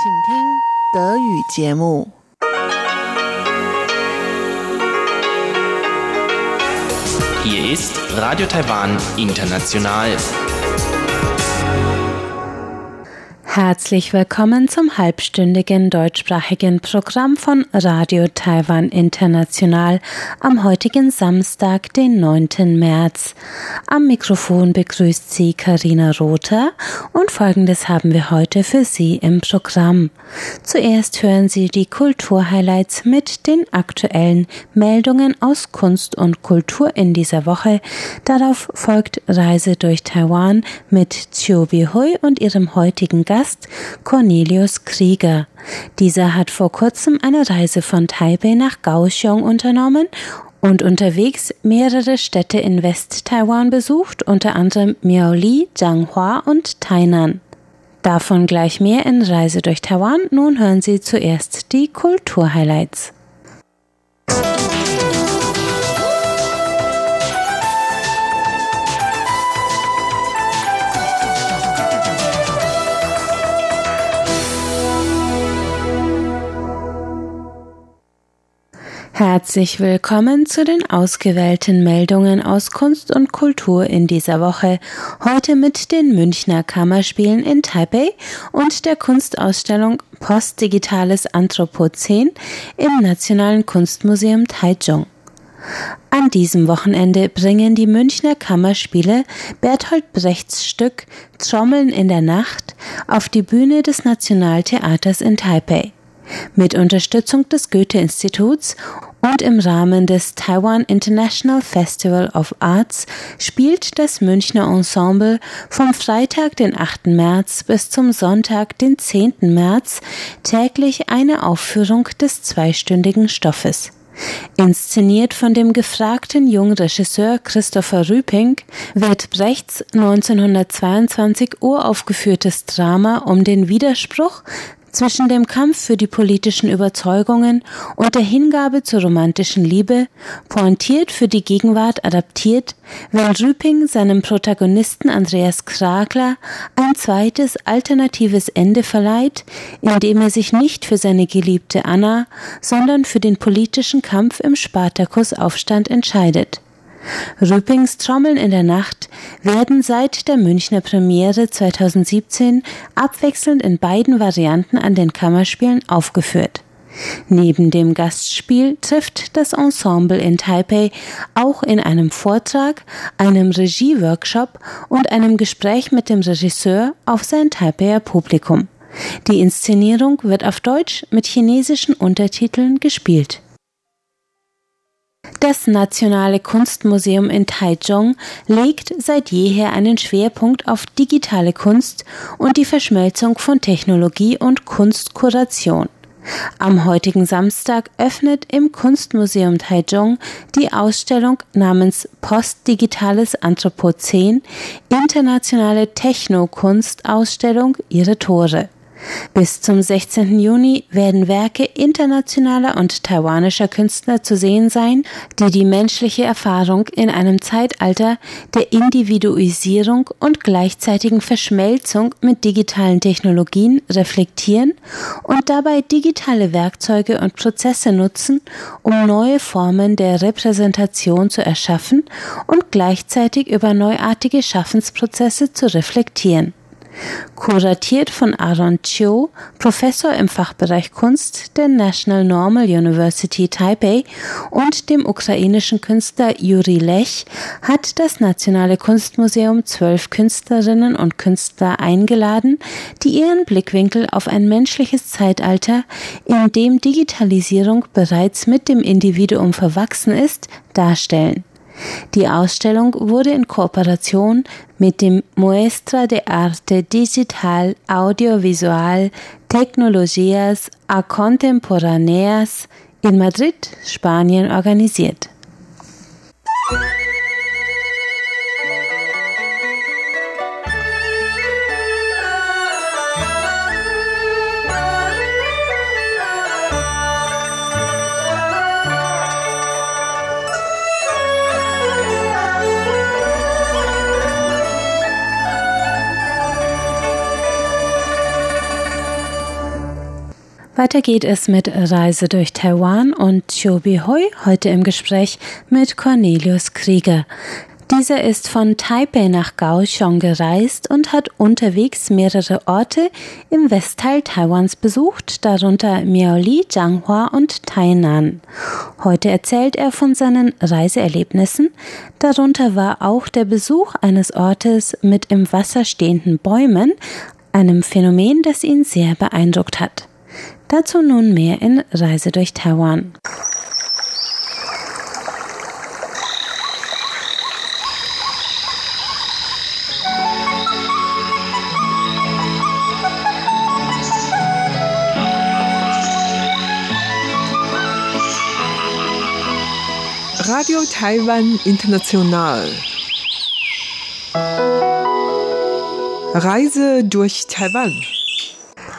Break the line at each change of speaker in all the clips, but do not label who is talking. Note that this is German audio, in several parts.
请听德语节目。
Hier ist Radio Taiwan International.
Herzlich willkommen zum halbstündigen deutschsprachigen Programm von Radio Taiwan International am heutigen Samstag, den 9. März. Am Mikrofon begrüßt Sie Karina Rother und folgendes haben wir heute für Sie im Programm. Zuerst hören Sie die Kulturhighlights mit den aktuellen Meldungen aus Kunst und Kultur in dieser Woche. Darauf folgt Reise durch Taiwan mit Chiu Hui und ihrem heutigen Gast Cornelius Krieger. Dieser hat vor kurzem eine Reise von Taipei nach Kaohsiung unternommen und unterwegs mehrere Städte in West-Taiwan besucht, unter anderem Miaoli, Zhanghua und Tainan. Davon gleich mehr in Reise durch Taiwan. Nun hören Sie zuerst die Kulturhighlights. Herzlich willkommen zu den ausgewählten Meldungen aus Kunst und Kultur in dieser Woche. Heute mit den Münchner Kammerspielen in Taipei und der Kunstausstellung Postdigitales Anthropozän im Nationalen Kunstmuseum Taichung. An diesem Wochenende bringen die Münchner Kammerspiele Bertolt Brechts Stück Trommeln in der Nacht auf die Bühne des Nationaltheaters in Taipei. Mit Unterstützung des Goethe-Instituts und im Rahmen des Taiwan International Festival of Arts spielt das Münchner Ensemble vom Freitag, den 8. März bis zum Sonntag, den 10. März täglich eine Aufführung des zweistündigen Stoffes. Inszeniert von dem gefragten jungen Regisseur Christopher Rüping wird Brechts 1922 uraufgeführtes Drama um den Widerspruch zwischen dem Kampf für die politischen Überzeugungen und der Hingabe zur romantischen Liebe, pointiert für die Gegenwart adaptiert, wenn Rüping seinem Protagonisten Andreas Kragler ein zweites alternatives Ende verleiht, indem er sich nicht für seine geliebte Anna, sondern für den politischen Kampf im Spartakusaufstand entscheidet. Rüppings Trommeln in der Nacht werden seit der Münchner Premiere 2017 abwechselnd in beiden Varianten an den Kammerspielen aufgeführt. Neben dem Gastspiel trifft das Ensemble in Taipei auch in einem Vortrag, einem Regieworkshop und einem Gespräch mit dem Regisseur auf sein Taipeier Publikum. Die Inszenierung wird auf Deutsch mit chinesischen Untertiteln gespielt. Das Nationale Kunstmuseum in Taichung legt seit jeher einen Schwerpunkt auf digitale Kunst und die Verschmelzung von Technologie und Kunstkuration. Am heutigen Samstag öffnet im Kunstmuseum Taichung die Ausstellung namens Postdigitales Anthropozän Internationale Technokunstausstellung ihre Tore. Bis zum 16. Juni werden Werke internationaler und taiwanischer Künstler zu sehen sein, die die menschliche Erfahrung in einem Zeitalter der Individuisierung und gleichzeitigen Verschmelzung mit digitalen Technologien reflektieren und dabei digitale Werkzeuge und Prozesse nutzen, um neue Formen der Repräsentation zu erschaffen und gleichzeitig über neuartige Schaffensprozesse zu reflektieren kuratiert von Aaron Chiu, Professor im Fachbereich Kunst der National Normal University Taipei und dem ukrainischen Künstler Juri Lech, hat das Nationale Kunstmuseum zwölf Künstlerinnen und Künstler eingeladen, die ihren Blickwinkel auf ein menschliches Zeitalter, in dem Digitalisierung bereits mit dem Individuum verwachsen ist, darstellen. Die Ausstellung wurde in Kooperation mit dem Muestra de Arte Digital Audiovisual Tecnologías a Contemporáneas in Madrid, Spanien organisiert. Weiter geht es mit Reise durch Taiwan und Chobi Hoi heute im Gespräch mit Cornelius Krieger. Dieser ist von Taipei nach Kaohsiung gereist und hat unterwegs mehrere Orte im Westteil Taiwans besucht, darunter Miaoli, Zhanghua und Tainan. Heute erzählt er von seinen Reiseerlebnissen. Darunter war auch der Besuch eines Ortes mit im Wasser stehenden Bäumen, einem Phänomen, das ihn sehr beeindruckt hat. Dazu nun mehr in Reise durch Taiwan.
Radio Taiwan International. Reise durch Taiwan.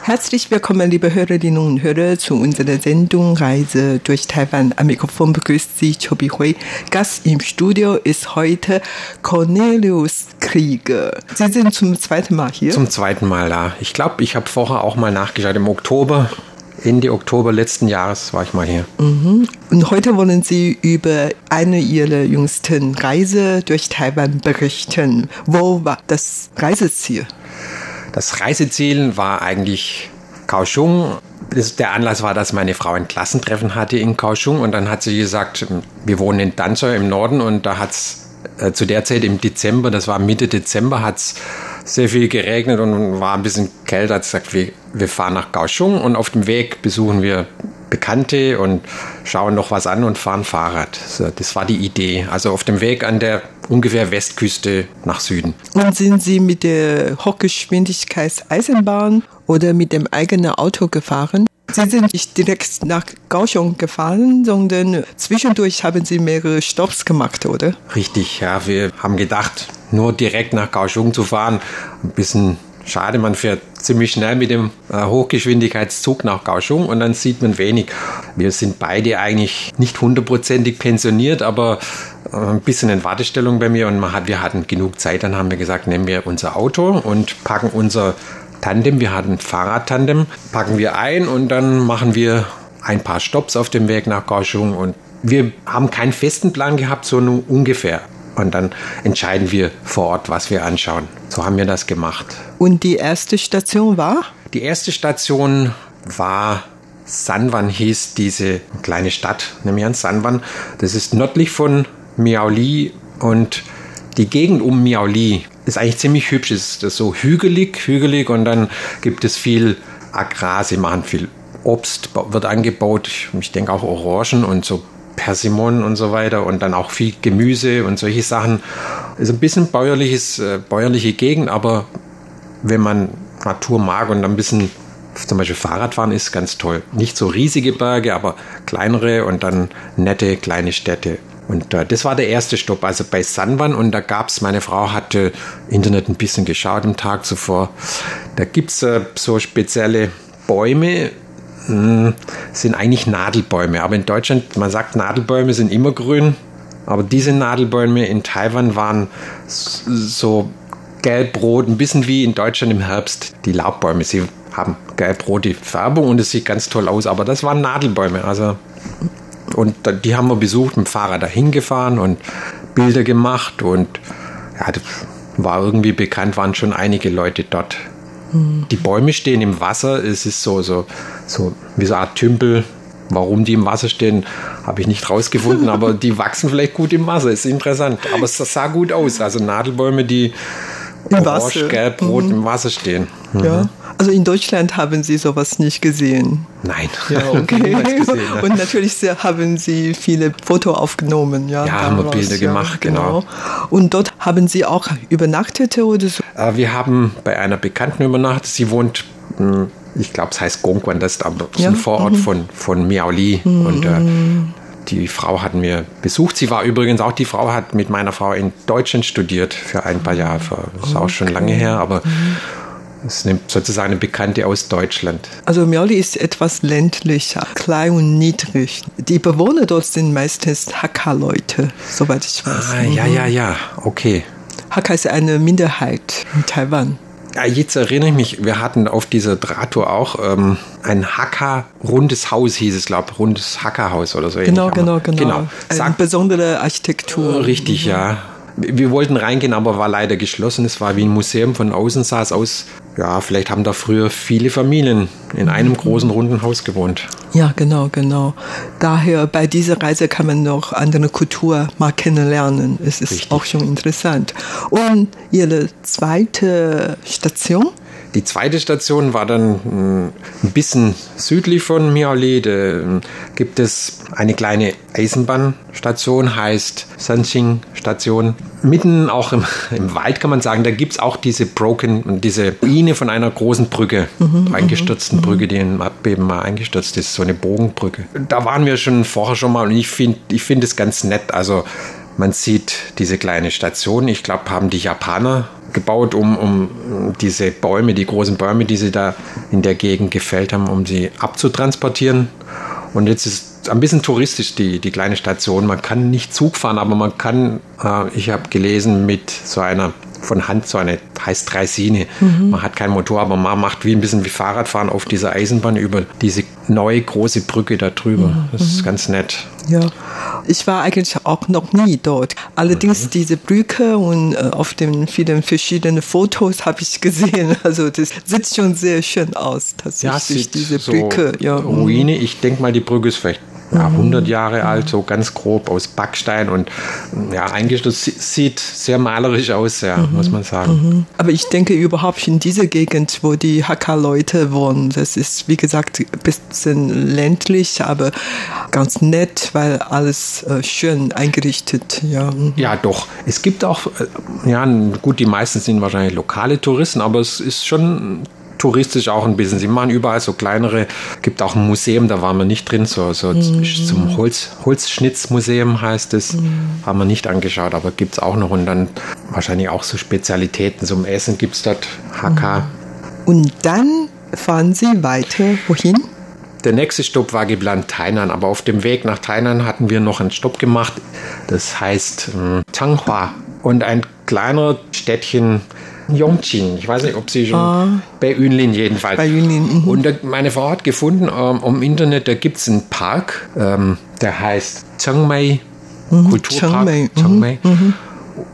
Herzlich willkommen, liebe Hörerinnen und Hörer, zu unserer Sendung Reise durch Taiwan. Am Mikrofon begrüßt Sie Chobi Hui. Gast im Studio ist heute Cornelius Krieger. Sie sind zum zweiten Mal hier?
Zum zweiten Mal da. Ich glaube, ich habe vorher auch mal nachgeschaut. Im Oktober Ende Oktober letzten Jahres war ich mal hier.
Mhm. Und heute wollen Sie über eine Ihrer jüngsten Reise durch Taiwan berichten. Wo war das Reiseziel?
Das Reiseziel war eigentlich Kaohsiung. Der Anlass war, dass meine Frau ein Klassentreffen hatte in Kaohsiung und dann hat sie gesagt, wir wohnen in Danzhou im Norden und da hat es äh, zu der Zeit im Dezember, das war Mitte Dezember, hat es sehr viel geregnet und war ein bisschen kälter. Hat gesagt, wir, wir fahren nach Kaohsiung und auf dem Weg besuchen wir Bekannte und schauen noch was an und fahren Fahrrad. So, das war die Idee. Also auf dem Weg an der ungefähr Westküste nach Süden.
Und sind Sie mit der Hochgeschwindigkeitseisenbahn oder mit dem eigenen Auto gefahren? Sie sind nicht direkt nach Kaohsiung gefahren, sondern zwischendurch haben Sie mehrere Stops gemacht, oder?
Richtig, ja. Wir haben gedacht, nur direkt nach Kaohsiung zu fahren, ein bisschen schade. Man fährt ziemlich schnell mit dem äh, Hochgeschwindigkeitszug nach Kaohsiung und dann sieht man wenig. Wir sind beide eigentlich nicht hundertprozentig pensioniert, aber äh, ein bisschen in Wartestellung bei mir und hat, wir hatten genug Zeit. Dann haben wir gesagt, nehmen wir unser Auto und packen unser Tandem, wir hatten Fahrradtandem, packen wir ein und dann machen wir ein paar Stops auf dem Weg nach Kaohsiung und wir haben keinen festen Plan gehabt, sondern ungefähr. Und dann entscheiden wir vor Ort, was wir anschauen. So haben wir das gemacht.
Und die erste Station war?
Die erste Station war Sanwan hieß diese kleine Stadt, nämlich an Sanwan. Das ist nördlich von Miaoli und die Gegend um Miaoli ist eigentlich ziemlich hübsch. Es ist so hügelig, hügelig und dann gibt es viel Agrar. Sie machen viel Obst, wird angebaut. Ich denke auch Orangen und so Persimonen und so weiter und dann auch viel Gemüse und solche Sachen. Ist ein bisschen bäuerliches, äh, bäuerliche Gegend, aber wenn man Natur mag und ein bisschen zum Beispiel Fahrradfahren ist ganz toll. Nicht so riesige Berge, aber kleinere und dann nette kleine Städte. Und äh, das war der erste Stopp, also bei Sanwan. Und da gab es, meine Frau hatte Internet ein bisschen geschaut am Tag zuvor. Da gibt es äh, so spezielle Bäume, hm, sind eigentlich Nadelbäume. Aber in Deutschland, man sagt, Nadelbäume sind immer grün. Aber diese Nadelbäume in Taiwan waren so gelb-rot, ein bisschen wie in Deutschland im Herbst die Laubbäume. Sie haben gelb-rote Färbung und es sieht ganz toll aus. Aber das waren Nadelbäume. Also und die haben wir besucht, mit dem Fahrrad dahin gefahren und Bilder gemacht und ja, das war irgendwie bekannt, waren schon einige Leute dort. Mhm. Die Bäume stehen im Wasser, es ist so, so, so wie so eine Art Tümpel. Warum die im Wasser stehen, habe ich nicht rausgefunden, aber die wachsen vielleicht gut im Wasser, ist interessant. Aber es sah gut aus, also Nadelbäume, die Im orange, gelb, rot mhm. im Wasser stehen.
Mhm. Ja. Also in Deutschland haben Sie sowas nicht gesehen?
Nein.
Ja, okay. gesehen, Und natürlich haben Sie viele Fotos aufgenommen. Ja,
ja haben wir Bilder ja, gemacht, genau. genau.
Und dort haben Sie auch übernachtet oder so?
Äh, wir haben bei einer Bekannten übernachtet. Sie wohnt hm, ich glaube, es heißt Gongguan, das ist ja. ein Vorort mhm. von, von Miaoli. Mhm. Und äh, die Frau hat mir besucht. Sie war übrigens auch, die Frau hat mit meiner Frau in Deutschland studiert für ein paar Jahre. Das ist okay. auch schon lange her, aber mhm. Das ist sozusagen eine Bekannte aus Deutschland.
Also Miaoli ist etwas ländlicher, klein und niedrig. Die Bewohner dort sind meistens Hakka-Leute, soweit ich weiß.
Ah, ja, ja, ja, okay.
Hakka ist eine Minderheit in Taiwan.
Ja, jetzt erinnere ich mich, wir hatten auf dieser Drahttour auch ähm, ein Hacker-rundes Haus, hieß es, glaube ich, rundes Hackerhaus oder so.
Genau, genau, genau,
genau.
Eine besondere Architektur.
Richtig, ja. Wir wollten reingehen, aber war leider geschlossen. Es war wie ein Museum. Von außen sah es aus, ja, vielleicht haben da früher viele Familien in einem großen runden Haus gewohnt.
Ja, genau, genau. Daher bei dieser Reise kann man noch andere Kultur mal kennenlernen. Es ist
Richtig.
auch schon interessant. Und Ihre zweite Station?
Die zweite Station war dann mh, ein bisschen südlich von Miaoli. Da mh, gibt es eine kleine Eisenbahnstation, heißt Sanxing Station. Mitten auch im, im Wald kann man sagen, da gibt es auch diese Broken, diese Ruine von einer großen Brücke, eingestürzten Brücke, die im Erdbeben mal eingestürzt ist, so eine Bogenbrücke. Da waren wir schon vorher schon mal und ich finde ich finde es ganz nett. Also man sieht diese kleine Station. Ich glaube, haben die Japaner gebaut, um, um diese Bäume, die großen Bäume, die sie da in der Gegend gefällt haben, um sie abzutransportieren. Und jetzt ist ein bisschen touristisch die, die kleine Station. Man kann nicht Zug fahren, aber man kann, äh, ich habe gelesen, mit so einer von Hand so eine heißt Dreisine. Man hat kein Motor, aber man macht wie ein bisschen wie Fahrradfahren auf dieser Eisenbahn über diese neue große Brücke da drüber. Das ist ganz nett.
Ja, ich war eigentlich auch noch nie dort. Allerdings
Mhm.
diese Brücke und äh, auf den vielen verschiedenen Fotos habe ich gesehen. Also das sieht schon sehr schön aus, tatsächlich, diese
so
Brücke. Ja, mhm.
Ruine. Ich denke mal, die Brücke ist vielleicht ja, 100 Jahre alt, so ganz grob aus Backstein und ja. Sie- Sieht sehr malerisch aus, ja,
Mhm.
muss man sagen.
Aber ich denke überhaupt in dieser Gegend, wo die Hakka-Leute wohnen, das ist wie gesagt ein bisschen ländlich, aber ganz nett, weil alles äh, schön eingerichtet. Ja. mhm.
Ja, doch. Es gibt auch, äh, ja, gut, die meisten sind wahrscheinlich lokale Touristen, aber es ist schon touristisch auch ein bisschen. Sie machen überall so kleinere, gibt auch ein Museum, da waren wir nicht drin, so, so zum Holz, Holzschnitzmuseum heißt es, haben wir nicht angeschaut, aber gibt es auch noch und dann wahrscheinlich auch so Spezialitäten. Zum Essen gibt es dort Hakka.
Und dann fahren sie weiter. Wohin?
Der nächste Stopp war geplant Tainan, aber auf dem Weg nach Tainan hatten wir noch einen Stopp gemacht. Das heißt ähm, Changhua und ein kleiner Städtchen Yongqing. Ich weiß nicht, ob Sie schon bei Yunlin jedenfalls.
Bei Yunlin, mhm.
Und da, meine Frau hat gefunden ähm, im Internet, da gibt es einen Park, ähm, der heißt Chiangmai Kulturpark.
Chiangmai, mhm,
Chiangmai.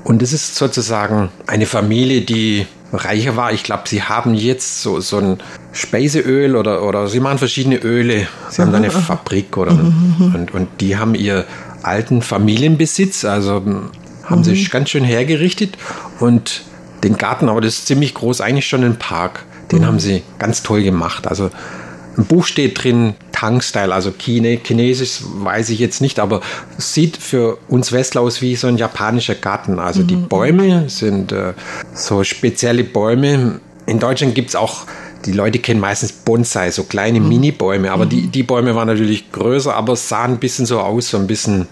Und das ist sozusagen eine Familie, die reicher war. Ich glaube, sie haben jetzt so, so ein Speiseöl oder, oder sie machen verschiedene Öle. Sie haben da eine Fabrik oder und, und die haben ihr alten Familienbesitz, also m, haben sich ganz schön hergerichtet und den Garten, aber das ist ziemlich groß, eigentlich schon ein Park. Den haben sie ganz toll gemacht. Also ein Buch steht drin, Tang-Style, also Chine, Chinesisch weiß ich jetzt nicht, aber sieht für uns Westler aus wie so ein japanischer Garten. Also die Bäume sind äh, so spezielle Bäume. In Deutschland gibt es auch, die Leute kennen meistens Bonsai, so kleine Mini-Bäume, aber die, die Bäume waren natürlich größer, aber sahen ein bisschen so aus, so ein bisschen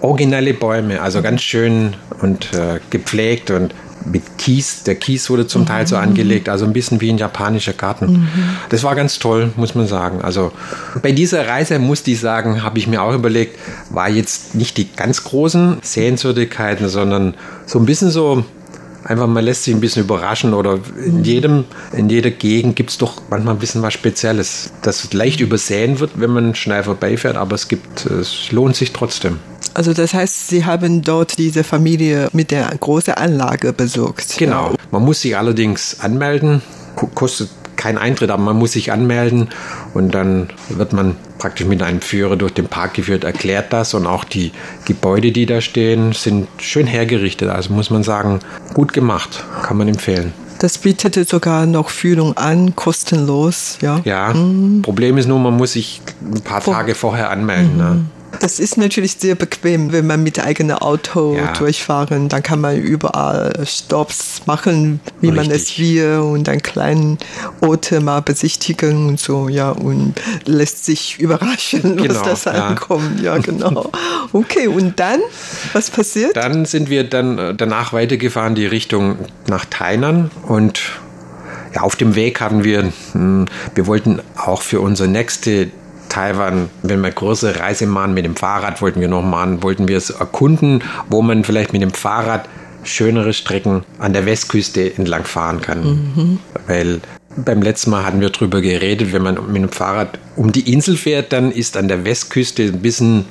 originelle Bäume, also ganz schön und äh, gepflegt und mit Kies. Der Kies wurde zum Teil so angelegt, also ein bisschen wie ein japanischer Garten. Das war ganz toll, muss man sagen. Also bei dieser Reise, musste ich sagen, habe ich mir auch überlegt, war jetzt nicht die ganz großen Sehenswürdigkeiten, sondern so ein bisschen so einfach man lässt sich ein bisschen überraschen oder in jedem in jeder Gegend gibt es doch manchmal ein bisschen was Spezielles, das leicht übersehen wird, wenn man schnell vorbeifährt, aber es gibt es lohnt sich trotzdem.
Also das heißt, Sie haben dort diese Familie mit der großen Anlage besucht.
Genau. Man muss sich allerdings anmelden, Ko- kostet kein Eintritt, aber man muss sich anmelden und dann wird man praktisch mit einem Führer durch den Park geführt, erklärt das und auch die Gebäude, die da stehen, sind schön hergerichtet. Also muss man sagen, gut gemacht, kann man empfehlen.
Das bietete sogar noch Führung an, kostenlos. Ja.
Ja, Problem ist nur, man muss sich ein paar Tage vorher anmelden. Ne?
Das ist natürlich sehr bequem, wenn man mit eigenem Auto
Ja.
durchfahren. Dann kann man überall Stops machen, wie man es
Richtig.
will und dann kleinen Orte mal besichtigen und so, ja, und lässt sich überraschen, was
Genau,
das
ja.
ankommt. Ja, genau. Okay, und dann, was passiert?
Dann sind wir dann äh, danach weitergefahren, die Richtung nach Tainan und ja, auf dem Weg haben wir, hm, wir wollten auch für unsere nächste Taiwan, wenn wir größere Reise machen mit dem Fahrrad, wollten wir noch machen, wollten wir es erkunden, wo man vielleicht mit dem Fahrrad schönere Strecken an der Westküste entlang fahren kann. Mhm. Weil beim letzten Mal hatten wir darüber geredet, wenn man mit dem Fahrrad um die Insel fährt, dann ist an der Westküste ein bisschen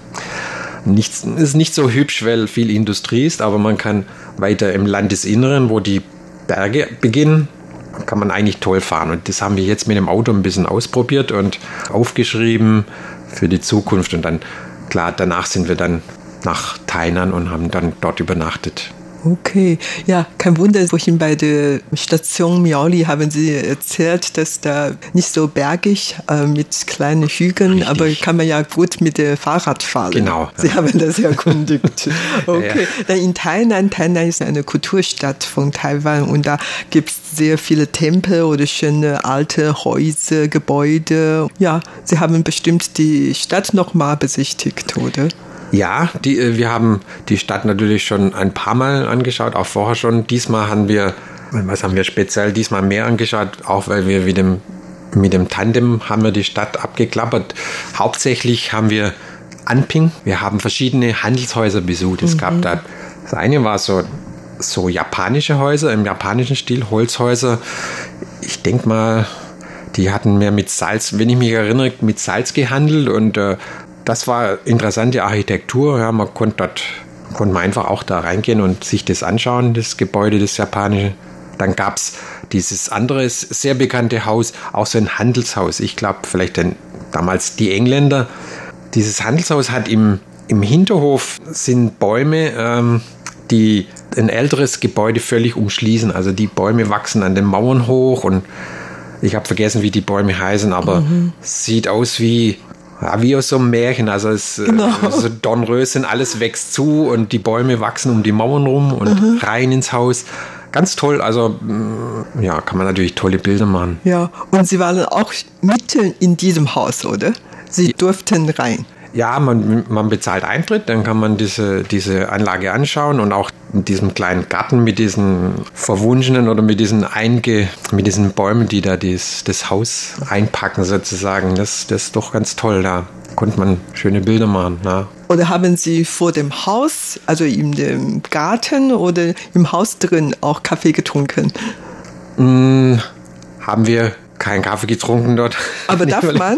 nicht, ist nicht so hübsch, weil viel Industrie ist, aber man kann weiter im Landesinneren, wo die Berge beginnen, kann man eigentlich toll fahren. Und das haben wir jetzt mit dem Auto ein bisschen ausprobiert und aufgeschrieben für die Zukunft. Und dann, klar, danach sind wir dann nach Tainan und haben dann dort übernachtet.
Okay, ja, kein Wunder, wohin bei der Station Miaoli haben Sie erzählt, dass da nicht so bergig äh, mit kleinen Hügeln, Richtig. aber kann man ja gut mit dem Fahrrad fahren.
Genau.
Sie haben das erkundigt. Okay, ja. dann in Tainan, Tainan ist eine Kulturstadt von Taiwan und da gibt es sehr viele Tempel oder schöne alte Häuser, Gebäude. Ja, Sie haben bestimmt die Stadt nochmal besichtigt, oder?
Ja, die, äh, wir haben die Stadt natürlich schon ein paar Mal angeschaut, auch vorher schon. Diesmal haben wir, was haben wir speziell diesmal mehr angeschaut, auch weil wir mit dem, mit dem Tandem haben wir die Stadt abgeklappert. Hauptsächlich haben wir Anping, wir haben verschiedene Handelshäuser besucht. Es mhm. gab da, das eine war so, so japanische Häuser im japanischen Stil, Holzhäuser. Ich denke mal, die hatten mehr mit Salz, wenn ich mich erinnere, mit Salz gehandelt und äh, das war interessante Architektur. Ja, man konnte dort konnte man einfach auch da reingehen und sich das anschauen, das Gebäude, das japanische. Dann gab es dieses andere sehr bekannte Haus, auch so ein Handelshaus. Ich glaube, vielleicht ein, damals die Engländer. Dieses Handelshaus hat im, im Hinterhof sind Bäume, ähm, die ein älteres Gebäude völlig umschließen. Also die Bäume wachsen an den Mauern hoch und ich habe vergessen, wie die Bäume heißen, aber mhm. sieht aus wie ja, wie aus so einem Märchen. Also es äh, genau. so Dornröschen, alles wächst zu und die Bäume wachsen um die Mauern rum und mhm. rein ins Haus. Ganz toll, also mm, ja, kann man natürlich tolle Bilder machen.
Ja, und Sie waren auch mitten in diesem Haus, oder? Sie durften rein.
Ja, man, man bezahlt Eintritt, dann kann man diese, diese Anlage anschauen und auch in diesem kleinen Garten mit diesen verwunschenen oder mit diesen einge, mit diesen Bäumen, die da dies, das Haus einpacken sozusagen. Das, das ist doch ganz toll. Da konnte man schöne Bilder machen. Ja.
Oder haben Sie vor dem Haus, also in dem Garten oder im Haus drin auch Kaffee getrunken?
Mm, haben wir keinen Kaffee getrunken dort.
Aber darf man?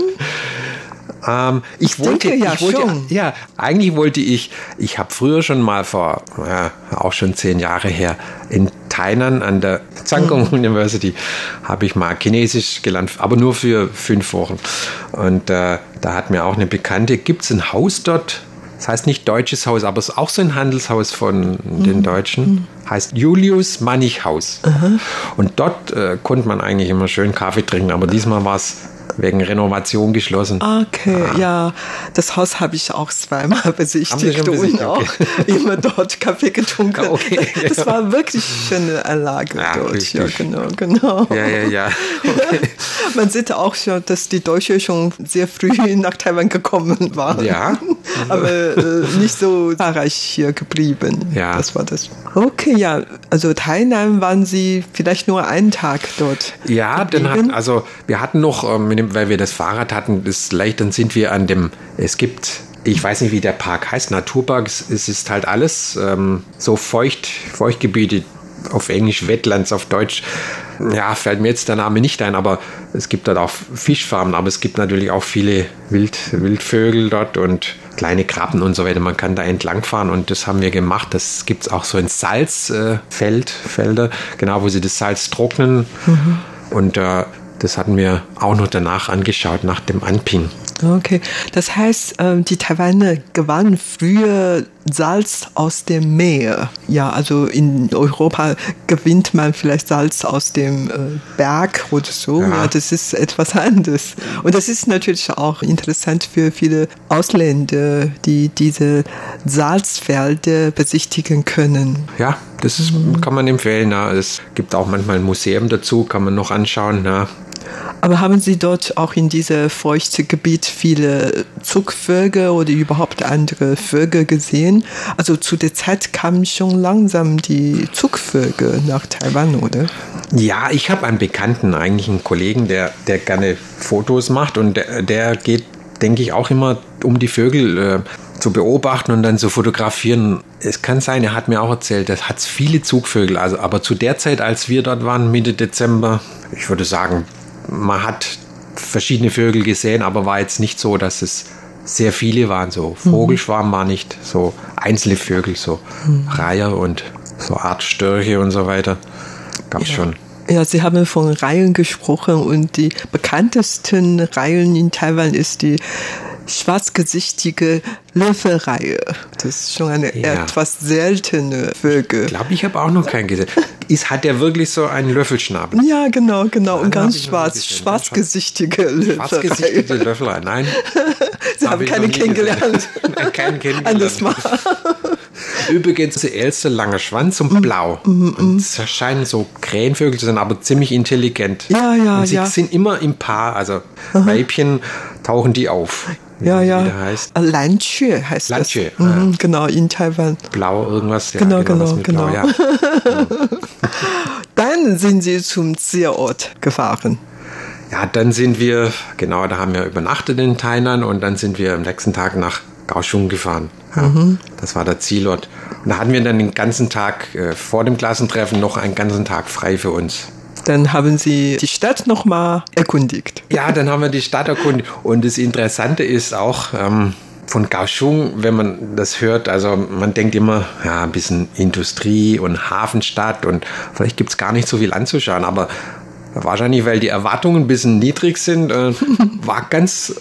Ähm, ich, ich wollte, ja ich wollte, schon. Ja, eigentlich wollte ich, ich habe früher schon mal vor, ja, auch schon zehn Jahre her, in Tainan an der Zhangong mhm. University habe ich mal Chinesisch gelernt, aber nur für fünf Wochen. Und äh, da hat mir auch eine Bekannte, gibt es ein Haus dort, das heißt nicht deutsches Haus, aber es ist auch so ein Handelshaus von mhm. den Deutschen. Mhm. Heißt Julius Mannichhaus. Mhm. Und dort äh, konnte man eigentlich immer schön Kaffee trinken, aber diesmal war es wegen Renovation geschlossen.
Okay, ah. ja, das Haus habe ich auch zweimal besichtigt und auch immer dort Kaffee getrunken. Okay, das ja. war wirklich schöne Anlage ja, dort. Richtig. Ja, genau, genau.
Ja, ja, ja. Okay.
Man sieht auch schon, dass die Deutschen schon sehr früh nach Taiwan gekommen waren.
Ja.
Aber äh, nicht so zahlreich hier geblieben.
Ja.
Das war das. Okay, ja, also Tainan waren Sie vielleicht nur einen Tag dort.
Ja, dann hat, also wir hatten noch ähm, weil wir das Fahrrad hatten, ist leicht, dann sind wir an dem, es gibt ich weiß nicht, wie der Park heißt, Naturpark, es ist halt alles ähm, so feucht, Feuchtgebiete, auf Englisch Wetlands, auf Deutsch. Ja, fällt mir jetzt der Name nicht ein, aber es gibt dort auch Fischfarmen, aber es gibt natürlich auch viele Wild, Wildvögel dort und kleine Krabben und so weiter. Man kann da entlangfahren und das haben wir gemacht. Das gibt es auch so ein Salzfeld, äh, Felder, genau, wo sie das Salz trocknen. Mhm. Und äh, das hatten wir auch noch danach angeschaut, nach dem Anping.
Okay, das heißt, ähm, die Taiwaner gewannen früher Salz aus dem Meer. Ja, also in Europa gewinnt man vielleicht Salz aus dem äh, Berg oder so. Ja. ja, das ist etwas anderes. Und das ist natürlich auch interessant für viele Ausländer, die diese Salzfelder besichtigen können.
Ja, das ist, kann man empfehlen. Ja. Es gibt auch manchmal ein Museum dazu, kann man noch anschauen. Ja.
Aber haben Sie dort auch in diesem feuchten Gebiet viele Zugvögel oder überhaupt andere Vögel gesehen? Also zu der Zeit kamen schon langsam die Zugvögel nach Taiwan, oder?
Ja, ich habe einen Bekannten, eigentlich einen Kollegen, der, der gerne Fotos macht und der, der geht, denke ich, auch immer um die Vögel. Äh, zu beobachten und dann zu fotografieren. Es kann sein, er hat mir auch erzählt, das hat viele Zugvögel. Also, aber zu der Zeit, als wir dort waren, Mitte Dezember, ich würde sagen, man hat verschiedene Vögel gesehen, aber war jetzt nicht so, dass es sehr viele waren. So Vogelschwarm war nicht, so einzelne Vögel, so mhm. Reiher und so Art Störche und so weiter. Gab es ja. schon.
Ja, Sie haben von Reihen gesprochen und die bekanntesten Reihen in Taiwan ist die schwarzgesichtige Löffelreihe. Das ist schon eine ja. etwas seltene Vögel.
Ich glaube, ich habe auch noch keinen gesehen. Ist, hat der wirklich so einen Löffelschnabel?
Ja, genau, genau. und ganz schwarz, schwarzgesichtige Löffelreihe. Schwarzgesichtige
Löffelreihe, nein.
Sie hab haben keinen kennengelernt.
Nein, keinen kennengelernt. Mal. Übrigens, der älteste langer Schwanz und mm, blau. Mm, mm. Und es scheinen so Krähenvögel zu sein, aber ziemlich intelligent.
Ja, ja,
und sie
ja.
sind immer im Paar, also Aha. Weibchen tauchen die auf
ja, ja. heißt. Äh, Lanche heißt
Lanche,
das. Mhm, genau, in Taiwan.
Blau irgendwas.
Ja, genau, genau, genau. Blau, ja. dann sind Sie zum Zielort gefahren.
Ja, dann sind wir, genau, da haben wir übernachtet in Tainan und dann sind wir am nächsten Tag nach Kaohsiung gefahren. Ja, mhm. Das war der Zielort. Und da hatten wir dann den ganzen Tag äh, vor dem Klassentreffen noch einen ganzen Tag frei für uns.
Dann haben Sie die Stadt nochmal erkundigt.
Ja, dann haben wir die Stadt erkundigt. Und das Interessante ist auch, ähm, von Kaohsiung, wenn man das hört, also man denkt immer, ja, ein bisschen Industrie und Hafenstadt und vielleicht gibt es gar nicht so viel anzuschauen, aber wahrscheinlich, weil die Erwartungen ein bisschen niedrig sind, äh, war ganz,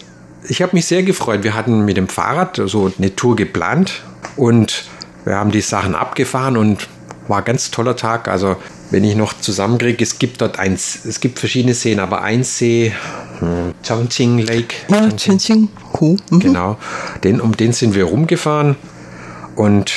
ich habe mich sehr gefreut. Wir hatten mit dem Fahrrad so eine Tour geplant und wir haben die Sachen abgefahren und war ein ganz toller Tag. Also wenn ich noch zusammenkriege, es gibt dort eins, es gibt verschiedene Seen, aber ein See, hm, Chongqing Lake.
Ja, Chongqing Hu.
Mhm. Genau, den, um den sind wir rumgefahren und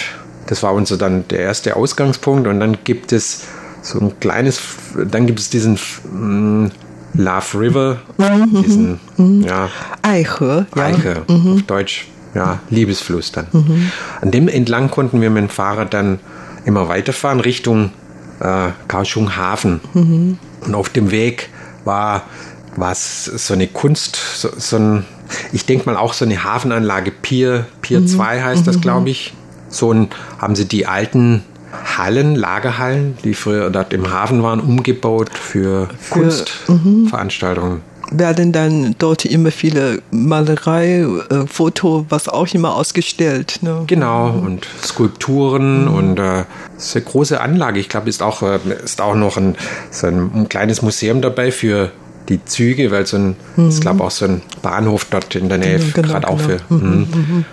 das war unser dann der erste Ausgangspunkt und dann gibt es so ein kleines, dann gibt es diesen hm, Love River, mhm, diesen,
mhm. ja. Eiche.
Eiche, ja. Mhm. auf Deutsch, ja, Liebesfluss dann. Mhm. An dem entlang konnten wir mit dem Fahrrad dann immer weiterfahren Richtung äh, Kaohsiung Hafen. Mhm. Und auf dem Weg war was so eine Kunst, so, so ein, ich denke mal auch so eine Hafenanlage, Pier, Pier mhm. 2 heißt das, mhm. glaube ich. So ein, haben sie die alten Hallen, Lagerhallen, die früher dort im Hafen waren, umgebaut für, für Kunstveranstaltungen. Mhm
werden dann dort immer viele Malerei, äh, Foto, was auch immer ausgestellt. Ne?
Genau, und Skulpturen mhm. und äh, ist eine große Anlage. Ich glaube, ist auch, äh, ist auch noch ein, so ein, ein, kleines Museum dabei für die Züge, weil so ein, mhm. ich glaube auch so ein Bahnhof dort in der Nähe, genau, genau gerade genau. auch für. Mhm. mhm. mhm.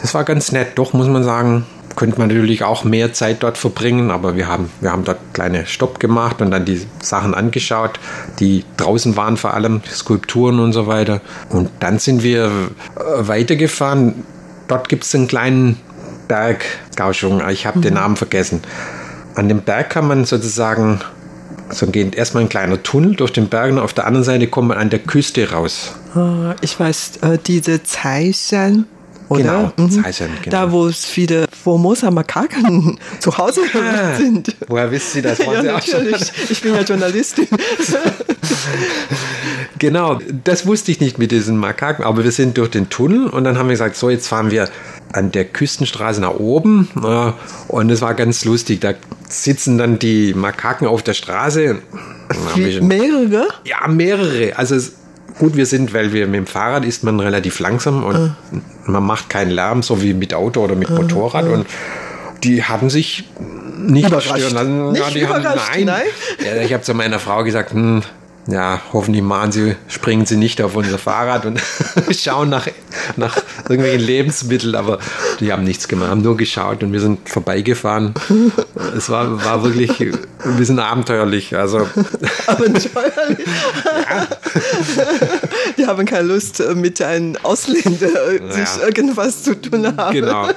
Das war ganz nett, doch muss man sagen könnte man natürlich auch mehr Zeit dort verbringen, aber wir haben, wir haben dort kleine Stopp gemacht und dann die Sachen angeschaut, die draußen waren vor allem, Skulpturen und so weiter. Und dann sind wir äh, weitergefahren. Dort gibt es einen kleinen Berg, Gauschung, ich habe mhm. den Namen vergessen. An dem Berg kann man sozusagen, so geht erstmal ein kleiner Tunnel durch den Berg und auf der anderen Seite kommt man an der Küste raus.
Ah, ich weiß, äh, diese Zeichen oder?
Genau, mhm. Zeichen,
genau. Da, wo es viele Formosa-Makaken zu Hause ah, sind.
Woher wissen Sie das?
ja, natürlich. Ich bin ja Journalistin.
genau, das wusste ich nicht mit diesen Makaken, aber wir sind durch den Tunnel und dann haben wir gesagt, so, jetzt fahren wir an der Küstenstraße nach oben und es war ganz lustig. Da sitzen dann die Makaken auf der Straße.
mehrere?
Ja, mehrere. Also gut wir sind, weil wir mit dem Fahrrad ist man relativ langsam und uh. man macht keinen Lärm, so wie mit Auto oder mit uh, Motorrad. Uh. Und die hatten sich nicht
überrascht.
Dann,
nicht
ja,
überrascht,
haben, nein. nein. Ja, ich habe zu meiner Frau gesagt, hm, ja, hoffentlich machen sie, springen sie nicht auf unser Fahrrad und schauen nach, nach irgendwelchen Lebensmitteln, aber die haben nichts gemacht, haben nur geschaut und wir sind vorbeigefahren. Es war, war wirklich ein bisschen abenteuerlich. Also.
Abenteuerlich? ja. Die haben keine Lust, mit einem Ausländer ja. sich irgendwas zu tun haben.
Genau.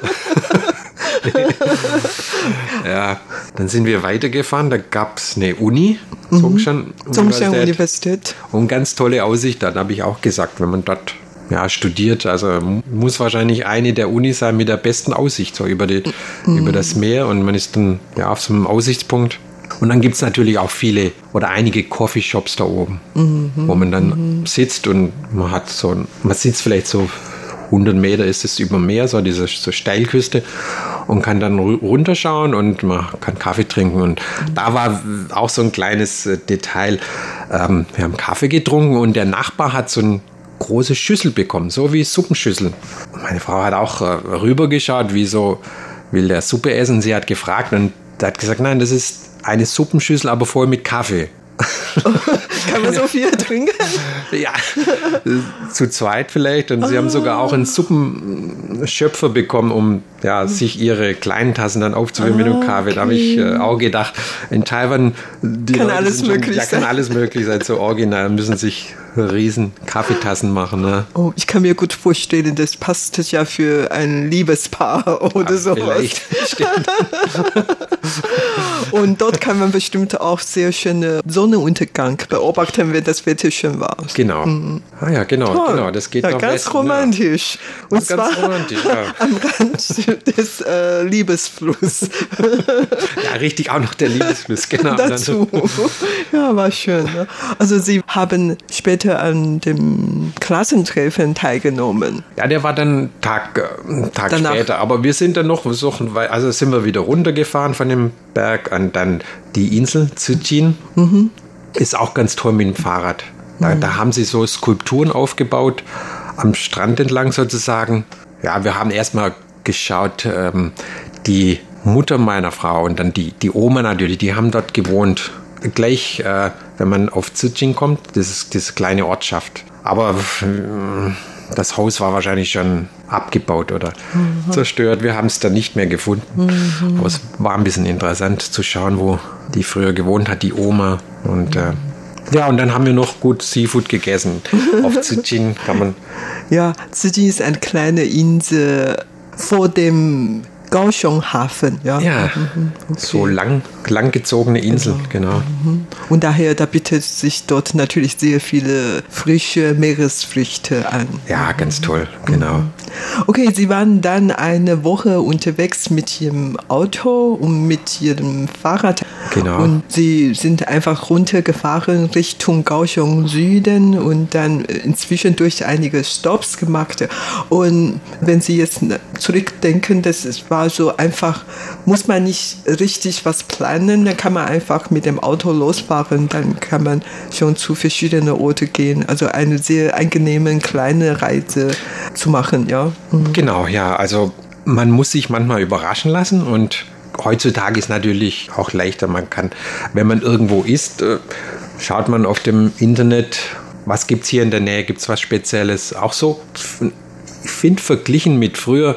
ja, dann sind wir weitergefahren. Da gab es eine Uni,
Zhongshan mhm. Universität.
Und ganz tolle Aussicht. Dann habe ich auch gesagt, wenn man dort ja, studiert, also muss wahrscheinlich eine der Unis sein mit der besten Aussicht so über, die, mhm. über das Meer. Und man ist dann ja auf so einem Aussichtspunkt. Und dann gibt es natürlich auch viele oder einige Coffeeshops da oben, mhm. wo man dann mhm. sitzt und man hat so, man sitzt vielleicht so 100 Meter ist es über Meer, so diese so Steilküste und kann dann runterschauen und man kann Kaffee trinken. Und da war auch so ein kleines äh, Detail. Ähm, wir haben Kaffee getrunken und der Nachbar hat so ein große Schüssel bekommen, so wie Suppenschüssel. Meine Frau hat auch äh, rübergeschaut, wie so will der Suppe essen. Sie hat gefragt und hat gesagt, nein, das ist eine Suppenschüssel, aber voll mit Kaffee.
Kann man so viel trinken?
Ja, zu zweit vielleicht. Und sie haben sogar auch einen Suppenschöpfer bekommen, um ja, sich ihre kleinen Tassen dann aufzufüllen mit dem Kaffee. Da habe ich äh, auch gedacht, in Taiwan
kann alles schon, möglich
ja,
sein.
kann alles möglich sein. So original müssen sich riesen Kaffeetassen machen. Ne?
Oh, ich kann mir gut vorstellen, das passt ja für ein Liebespaar oder ja, sowas.
Vielleicht, stimmt.
Und dort kann man bestimmt auch sehr schöne Sonnenuntergang beobachten, wenn das Wetter schön war.
Genau. Mhm. Ah ja, genau, Toll. genau. Das geht
ja,
noch
ganz
Westen,
romantisch.
Ja. Und ganz zwar romantisch, ja.
am Rand des äh, Liebesflusses.
ja, richtig, auch noch der Liebesfluss, genau.
Dazu. Ja, war schön. Ne? Also Sie haben später an dem Klassentreffen teilgenommen.
Ja, der war dann Tag, äh, Tag später. Aber wir sind dann noch also sind wir wieder runtergefahren von dem Berg und dann die Insel Züchin. Mhm. Ist auch ganz toll mit dem Fahrrad. Da, mhm. da haben sie so Skulpturen aufgebaut, am Strand entlang sozusagen. Ja, wir haben erstmal geschaut, ähm, die Mutter meiner Frau und dann die, die Oma natürlich, die haben dort gewohnt. Gleich, äh, wenn man auf Zichin kommt, das ist diese kleine Ortschaft. Aber äh, das Haus war wahrscheinlich schon abgebaut oder mhm. zerstört. Wir haben es dann nicht mehr gefunden. Mhm. Aber es war ein bisschen interessant zu schauen, wo die früher gewohnt hat, die Oma. Und äh, ja, und dann haben wir noch gut Seafood gegessen. Auf Zichin kann man.
Ja, Zichin ist eine kleine Insel vor dem Kaohsiung-Hafen. Ja,
ja mhm, okay. so lang, langgezogene Insel, genau. genau.
Mhm. Und daher, da bietet sich dort natürlich sehr viele frische Meeresfrüchte an.
Ja, ganz toll, genau. Mhm.
Okay, Sie waren dann eine Woche unterwegs mit Ihrem Auto und mit Ihrem Fahrrad.
Genau.
Und Sie sind einfach runtergefahren Richtung Kaohsiung Süden und dann inzwischen durch einige Stops gemacht. Und wenn Sie jetzt zurückdenken, das war so einfach, muss man nicht richtig was planen, dann kann man einfach mit dem Auto losfahren, dann kann man schon zu verschiedenen Orten gehen. Also eine sehr angenehme kleine Reise zu machen, ja.
Mhm. Genau, ja. Also man muss sich manchmal überraschen lassen und heutzutage ist natürlich auch leichter. Man kann, wenn man irgendwo ist, äh, schaut man auf dem Internet, was gibt es hier in der Nähe, gibt es was Spezielles. Auch so, ich finde, verglichen mit früher,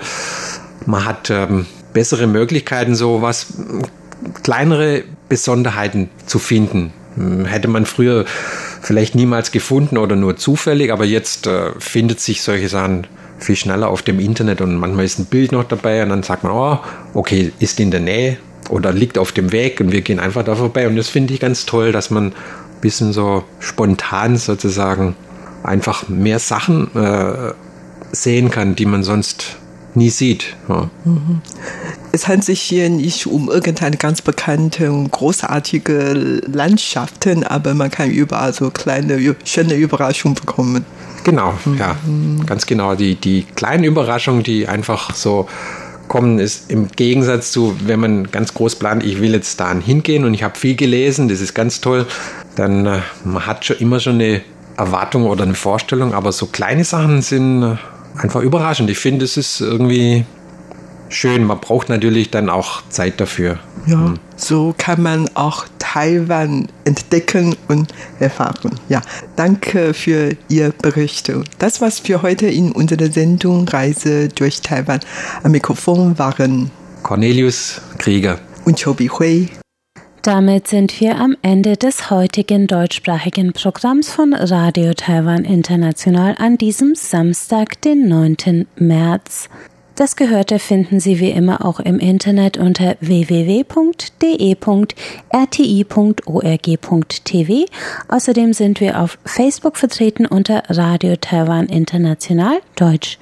man hat ähm, bessere Möglichkeiten, so was kleinere Besonderheiten zu finden. Hm, hätte man früher vielleicht niemals gefunden oder nur zufällig, aber jetzt äh, findet sich solche Sachen viel schneller auf dem Internet und manchmal ist ein Bild noch dabei und dann sagt man, oh, okay, ist in der Nähe oder liegt auf dem Weg und wir gehen einfach da vorbei. Und das finde ich ganz toll, dass man ein bisschen so spontan sozusagen einfach mehr Sachen äh, sehen kann, die man sonst nie sieht. Ja. Mhm.
Es handelt sich hier nicht um irgendeine ganz bekannte und großartige Landschaften, aber man kann überall so kleine, schöne Überraschungen bekommen.
Genau, ja, ganz genau. Die, die kleinen Überraschungen, die einfach so kommen, ist im Gegensatz zu, wenn man ganz groß plant, ich will jetzt da hingehen und ich habe viel gelesen, das ist ganz toll, dann äh, man hat schon immer schon eine Erwartung oder eine Vorstellung, aber so kleine Sachen sind äh, einfach überraschend. Ich finde, es ist irgendwie schön. Man braucht natürlich dann auch Zeit dafür.
Ja, mhm. so kann man auch Taiwan entdecken und erfahren. Ja, danke für Ihr Bericht. Das war's für heute in unserer Sendung Reise durch Taiwan. Am Mikrofon waren
Cornelius Krieger
und Chobi Hui.
Damit sind wir am Ende des heutigen deutschsprachigen Programms von Radio Taiwan International an diesem Samstag, den 9. März. Das Gehörte finden Sie wie immer auch im Internet unter www.de.rti.org.tv. Außerdem sind wir auf Facebook vertreten unter Radio Taiwan International Deutsch.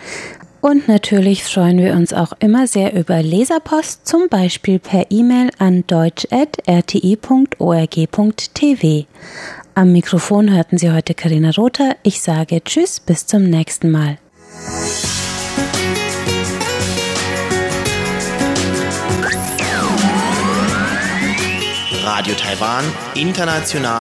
Und natürlich freuen wir uns auch immer sehr über Leserpost, zum Beispiel per E-Mail an deutsch.rti.org.tv. Am Mikrofon hörten Sie heute Karina Rother. Ich sage Tschüss, bis zum nächsten Mal.
Radio Taiwan, international.